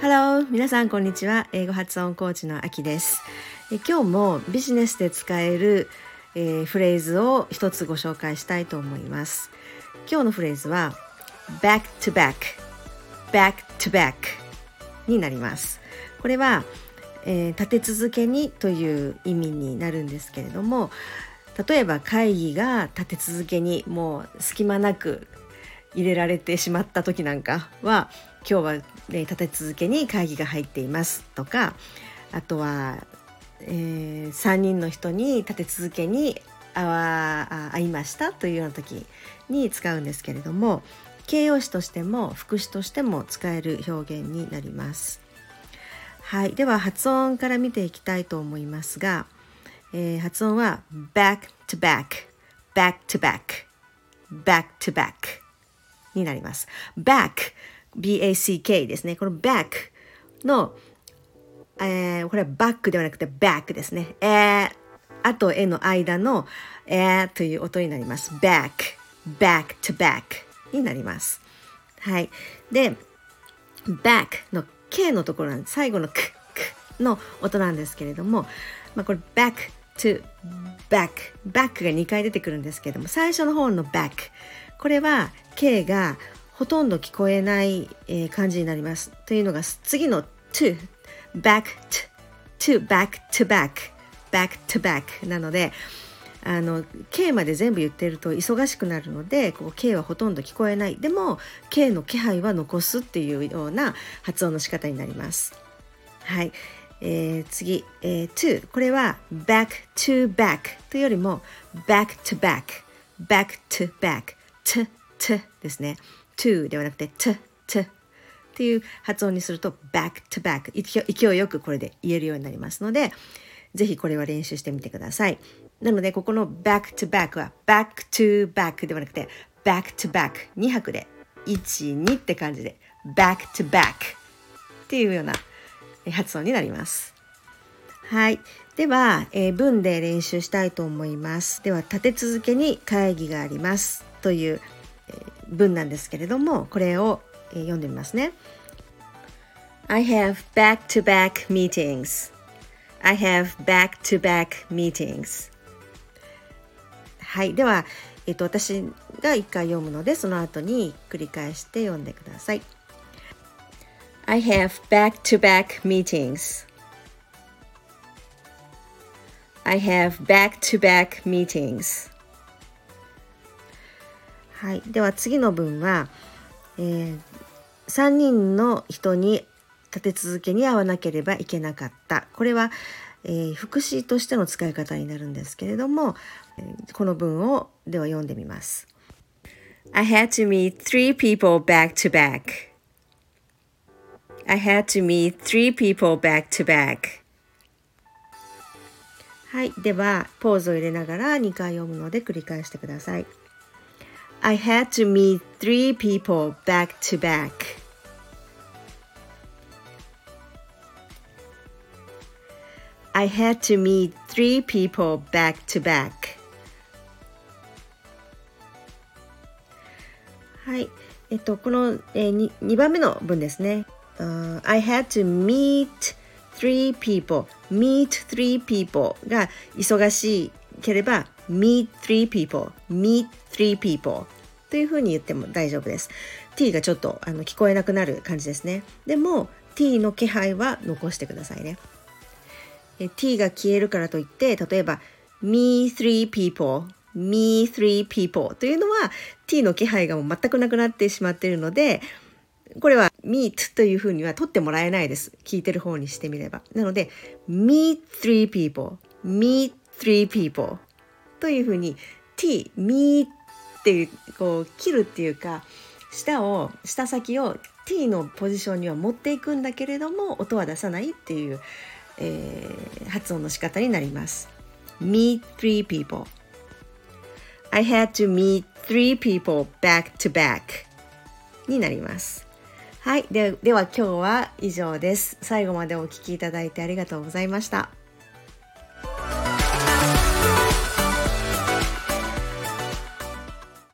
Hello 皆さんこんにちは。英語発音コーチのあきです。え今日もビジネスで使える、えー、フレーズを一つご紹介したいと思います。今日のフレーズは back to back back to back になります。これは、えー、立て続けにという意味になるんですけれども例えば会議が立て続けにもう隙間なく入れられてしまった時なんかは今日は、ね、立て続けに会議が入っていますとかあとは、えー、3人の人に立て続けに会わ会いましたというような時に使うんですけれども形容詞としても副詞としても使える表現になります。はい、では発音から見ていきたいと思いますが、えー、発音は back to back back to back back to back になります。back back ですね。この back の、えー、これはバックではなくて back ですね。えー、あとえの間のえーという音になります。back back to back になります。はい。で、back の K のところなんです。最後のククの音なんですけれども、まあ、これ back to back. Back が2回出てくるんですけども、最初の方の back これは K がほとんど聞こえない、感じになります。というのが次の to back to, to back to back. Back to back なのであの K まで全部言ってると忙しくなるのでこう K はほとんど聞こえない。でも K の気配は残すっていうような発音の仕方になります。はい、えー、次、えー、to これは back to back というよりも back to back back to back to to ですね。to ではなくて to to っていう発音にすると back to back 勢いよくこれで言えるようになりますのでぜひこれは練習してみてください。なので、ここの back to back は back to back ではなくて back to back 2拍で。1、2って感じで。back to back っていうような発音になります。はい。では、えー、文で練習したいと思います。では、立て続けに会議がありますという、えー、文なんですけれども、これを、えー、読んでみますね。I have back-to-back meetings. I have back-to-back meetings. はい。では、えっと、私が一回読むので、その後に繰り返して読んでください。I have back-to-back meetings. I have back-to-back meetings. はい。では次の文は、えー、3人の人に立て続けに会わなければいけなかった。これは、えー、副詞としての使い方になるんですけれども、この文をでは読んでみます。I had to meet three people back to back. I had to meet three people back to back. はい。では、ポーズを入れながら2回読むので繰り返してください。I had to meet three people back to back. I had to meet three people back to back. はい。えっと、この、えー、2, 2番目の文ですね。Uh, I had to meet three people. meet three people が忙しければ meet three people. meet three people というふうに言っても大丈夫です。t がちょっとあの聞こえなくなる感じですね。でも t の気配は残してくださいね。え t が消えるからといって例えば me three people me three people というのは t の気配がもう全くなくなってしまっているのでこれは meet というふうには取ってもらえないです。聞いてる方にしてみれば。なので meet three people meet three people というふうに t meet っていうこう切るっていうか舌を舌先を t のポジションには持っていくんだけれども音は出さないっていう、えー、発音の仕方になります。meet three people I had to meet three people back to back になります。はい。ででは今日は以上です。最後までお聴きいただいてありがとうございました。